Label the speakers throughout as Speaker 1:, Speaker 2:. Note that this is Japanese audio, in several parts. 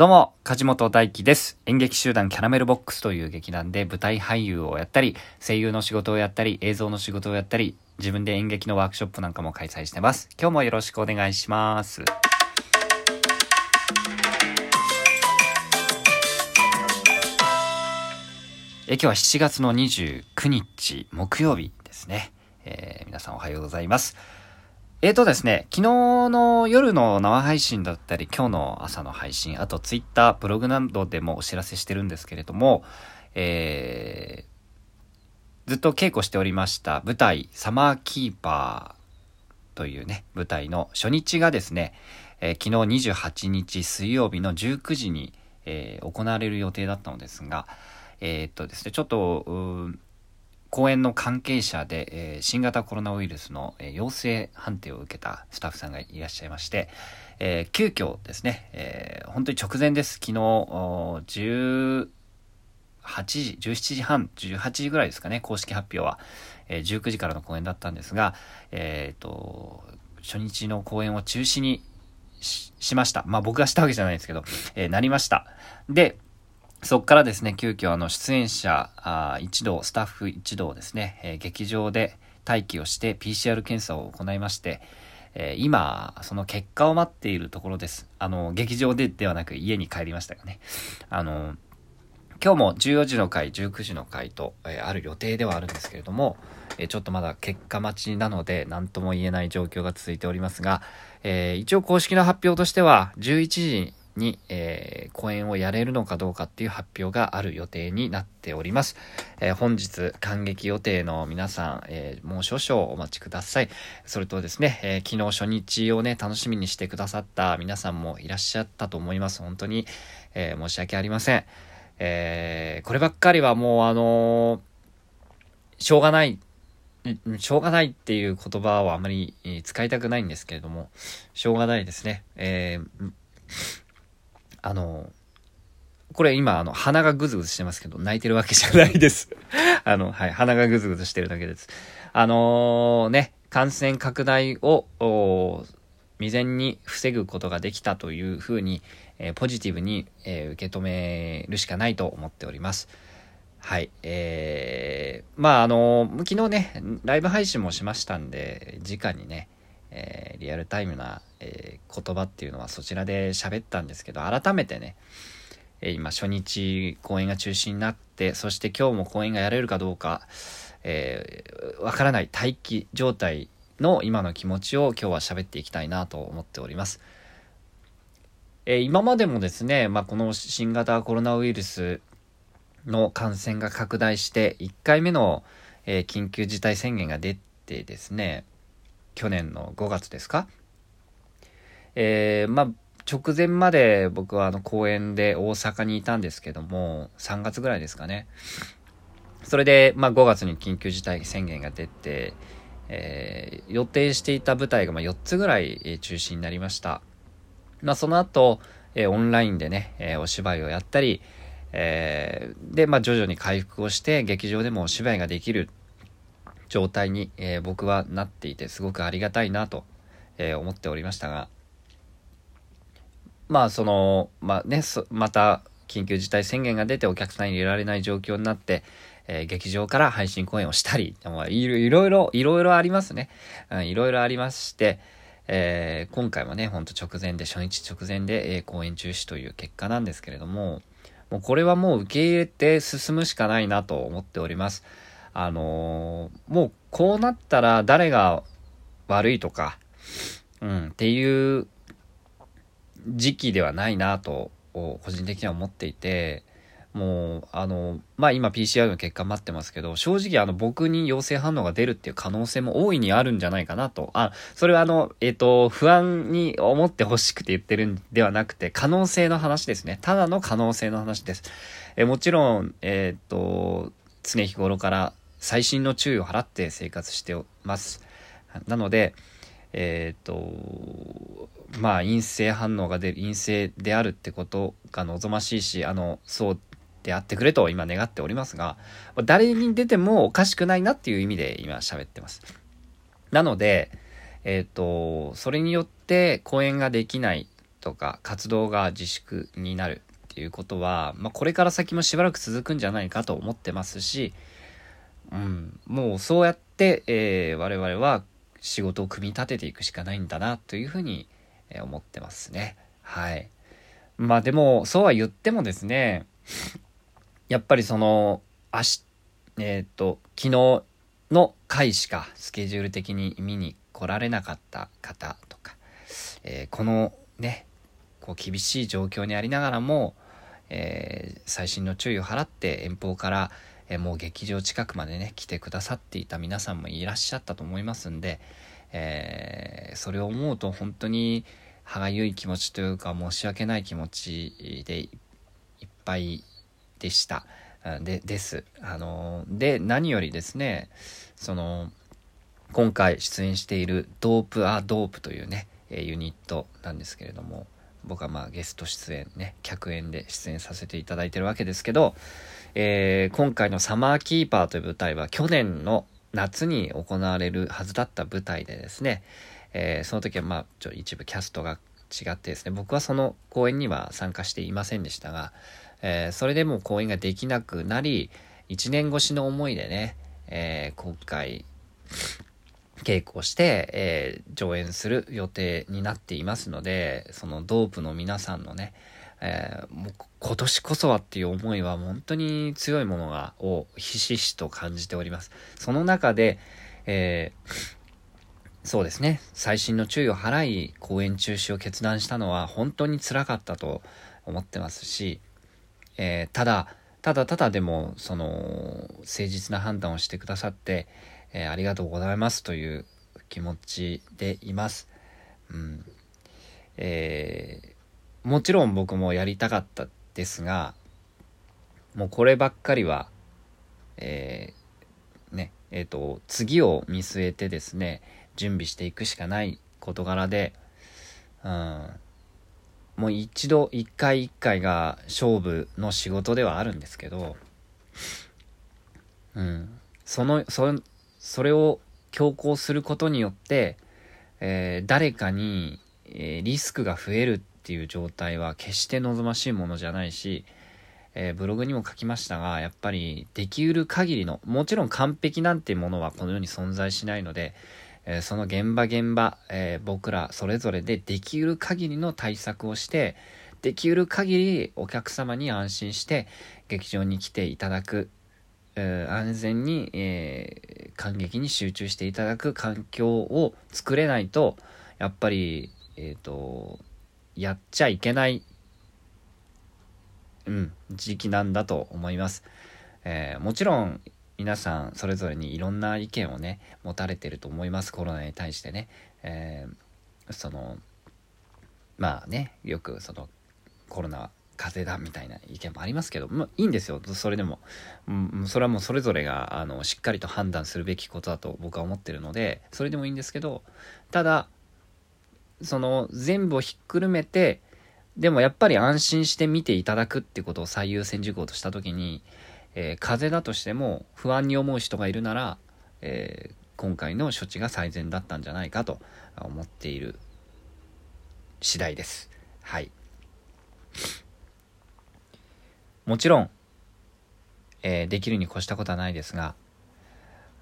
Speaker 1: どうも、梶本大輝です。演劇集団キャラメルボックスという劇団で舞台俳優をやったり、声優の仕事をやったり、映像の仕事をやったり、自分で演劇のワークショップなんかも開催してます。今日もよろしくお願いします。え今日は7月の29日木曜日ですね。えー、皆さんおはようございます。えーとですね、昨日の夜の生配信だったり、今日の朝の配信、あとツイッター、ブログなどでもお知らせしてるんですけれども、えー、ずっと稽古しておりました舞台、サマーキーパーというね、舞台の初日がですね、えー、昨日28日水曜日の19時に、えー、行われる予定だったのですが、えー、っとですね、ちょっと、公演の関係者で、えー、新型コロナウイルスの、えー、陽性判定を受けたスタッフさんがいらっしゃいまして、えー、急遽ですね、えー、本当に直前です。昨日、18時、17時半、18時ぐらいですかね、公式発表は、えー、19時からの公演だったんですが、えっ、ー、と、初日の公演を中止にしました。まあ僕がしたわけじゃないですけど、えー、なりました。で、そこからですね、急遽あの出演者あ一同、スタッフ一同ですね、えー、劇場で待機をして PCR 検査を行いまして、えー、今、その結果を待っているところです。あの、劇場でではなく家に帰りましたがね。あの、今日も14時の回、19時の回と、えー、ある予定ではあるんですけれども、えー、ちょっとまだ結果待ちなので、何とも言えない状況が続いておりますが、えー、一応公式の発表としては、11時に、えー、公演をやれるのかどうかっていう発表がある予定になっております。えー、本日、感激予定の皆さん、えー、もう少々お待ちください。それとですね、え昨日初日をね、楽しみにしてくださった皆さんもいらっしゃったと思います。本当に、え申し訳ありません。えこればっかりはもうあのしょうがないしょうがないっていう言葉をあまり使いたくないんですけれども、しょうがないですね。えー、あの、これ今、あの、鼻がぐずぐずしてますけど、泣いてるわけじゃないです。あの、はい、鼻がぐずぐずしてるだけです。あのー、ね、感染拡大を、未然に防ぐことができたというふうに、えー、ポジティブに、えー、受け止めるしかないと思っております。はい。えー、まあ、あのー、昨日ね、ライブ配信もしましたんで、直にね、えー、リアルタイムな、えー、言葉っていうのはそちらで喋ったんですけど、改めてね、え、今初日公演が中止になって、そして今日も公演がやれるかどうか、えわからない待機状態の今の気持ちを今日は喋っていきたいなと思っております。え今までもですね、まあ、この新型コロナウイルスの感染が拡大して1回目の、え緊急事態宣言が出てですね、去年の5月ですかえー、まあ、直前まで僕はあの公園で大阪にいたんですけども、3月ぐらいですかね。それで、まあ5月に緊急事態宣言が出て、えー、予定していた舞台がま4つぐらい中止になりました。まあその後、えー、オンラインでね、えー、お芝居をやったり、えー、で、まあ徐々に回復をして劇場でもお芝居ができる状態に、えー、僕はなっていてすごくありがたいなと、えー、思っておりましたがまあそのまあねまた緊急事態宣言が出てお客さんに入れられない状況になって、えー、劇場から配信公演をしたり、ま、いろいろ、いろいろありますね。うん、いろいろありまして、えー、今回もね、ほんと直前で、初日直前で、えー、公演中止という結果なんですけれども、もうこれはもう受け入れて進むしかないなと思っております。あのー、もうこうなったら誰が悪いとか、うん、っていう時期ではないなと、個人的には思っていて、もう、あの、まあ、今 PCR の結果待ってますけど、正直あの僕に陽性反応が出るっていう可能性も大いにあるんじゃないかなと。あ、それはあの、えっ、ー、と、不安に思ってほしくて言ってるんではなくて、可能性の話ですね。ただの可能性の話です。えもちろん、えっ、ー、と、常日頃から細心の注意を払って生活してます。なので、えっ、ー、と、まあ、陰性反応が出る、陰性であるってことが望ましいし、あの、そうであってくれと今願っておりますが、誰に出てもおかしくないなっていう意味で今喋ってます。なので、えっ、ー、と、それによって公演ができないとか活動が自粛になるっていうことは、まあ、これから先もしばらく続くんじゃないかと思ってますし、うん、もうそうやって、えー、我々は仕事を組み立てていくしかないんだなというふうに思ってますね。はい。まあでも、そうは言ってもですね、やっぱりその、明日、えっ、ー、と、昨日の回しかスケジュール的に見に来られなかった方とか、えー、このね、こう厳しい状況にありながらも、えー、細心の注意を払って遠方から、え、もう劇場近くまでね来てくださっていた皆さんもいらっしゃったと思いますんで、えー、それを思うと本当に歯がゆい気持ちというか申し訳ない気持ちでいっぱいでした。でです。あので何よりですねその今回出演している「ドープ・ア・ドープ」というねユニットなんですけれども僕はまあゲスト出演ね客演で出演させていただいてるわけですけど、えー、今回の「サマーキーパー」という舞台は去年の夏に行われるはずだった舞台でですね、えー、その時はまあちょ一部キャストが違ってですね僕はその公演には参加していませんでしたが、えー、それでも公演ができなくなり1年越しの思いでね、えー、今回稽古して、えー、上演する予定になっていますのでそのドープの皆さんのね、えー、もう今年こそはっていう思いは本当に強いものがをひしひしと感じておりますその中で、えー、そうですね細心の注意を払い公演中止を決断したのは本当につらかったと思ってますし、えただただただでもその誠実な判断をしてくださってえー、ありがとうございますという気持ちでいます。うん。えー、もちろん僕もやりたかったですが、もうこればっかりは、えー、ね、えっ、ー、と、次を見据えてですね、準備していくしかない事柄で、うん、もう一度、一回一回が勝負の仕事ではあるんですけど、うん、その、そそれを強行することによって、えー、誰かに、えー、リスクが増えるっていう状態は決して望ましいものじゃないし、えー、ブログにも書きましたが、やっぱりできうる限りの、もちろん完璧なんてものはこの世に存在しないので、えその現場現場、え僕らそれぞれでできうる限りの対策をして、できうる限りお客様に安心して劇場に来ていただくえー、安全に、えー、感激に集中していただく環境を作れないと、やっぱり、えっ、と、やっちゃいけない、うん、時期なんだと思います。えもちろん、皆さんそれぞれにいろんな意見をね、持たれてると思います。コロナに対してね。えその、まあね、よくその、コロナ風邪だみたいな意見もありますけど、まあ、いいんですよそれでも、うん、それはもうそれぞれがあのしっかりと判断するべきことだと僕は思ってるのでそれでもいいんですけどただその全部をひっくるめてでもやっぱり安心して見ていただくってことを最優先事項とした時に、えー、風邪だとしても不安に思う人がいるなら、えー、今回の処置が最善だったんじゃないかと思っている次第です。はい。もちろん、えー、できるに越したことはないですが、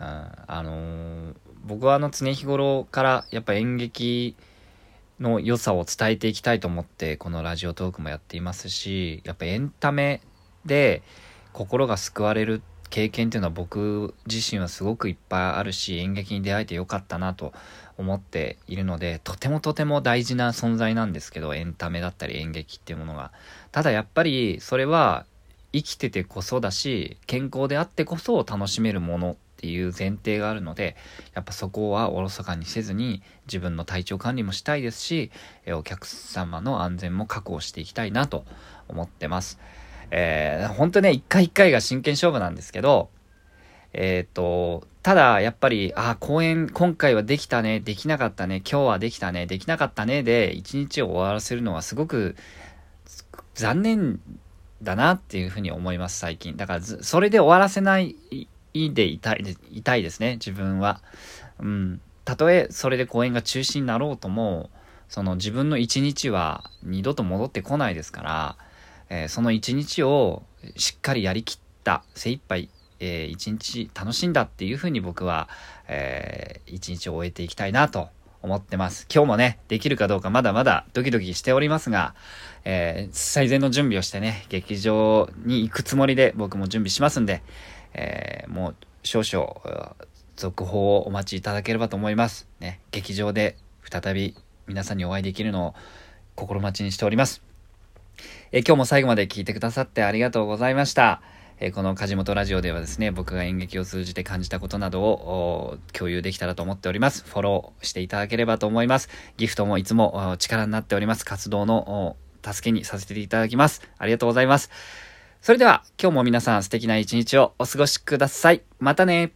Speaker 1: うん、あのー、僕はあの常日頃からやっぱ演劇の良さを伝えていきたいと思ってこのラジオトークもやっていますしやっぱエンタメで心が救われる経験っていうのは僕自身はすごくいっぱいあるし演劇に出会えてよかったなと思っているのでとてもとても大事な存在なんですけどエンタメだったり演劇っていうものが。ただやっぱりそれは生きててこそだし健康であってこそ楽しめるものっていう前提があるのでやっぱそこはおろそかにせずに自分の体調管理もしたいですしお客様の安全も確保していきたいなと思ってます。えー、本当ね、一回一回が真剣勝負なんですけど、えっ、ー、と、ただ、やっぱり、あ、公演、今回はできたね、できなかったね、今日はできたね、できなかったね、で、一日を終わらせるのはすごく残念だなっていうふうに思います、最近。だからそれで終わらせないでいたい、いたいですね、自分は。うん。たとえそれで公演が中止になろうとも、その自分の一日は二度と戻ってこないですから、えー、その一日をしっかりやりきった精一杯えー、一日楽しんだっていうふうに僕は、えー、一日を終えていきたいなと思ってます。今日もね、できるかどうかまだまだドキドキしておりますが、えー、最善の準備をしてね、劇場に行くつもりで僕も準備しますんで、えー、もう少々、続報をお待ちいただければと思います。ね、劇場で再び皆さんにお会いできるのを心待ちにしております。えー、今日も最後まで聞いてくださってありがとうございました。えこの梶本ラジオではですね、僕が演劇を通じて感じたことなどを共有できたらと思っております。フォローしていただければと思います。ギフトもいつも力になっております。活動の助けにさせていただきます。ありがとうございます。それでは今日も皆さん素敵な一日をお過ごしください。またね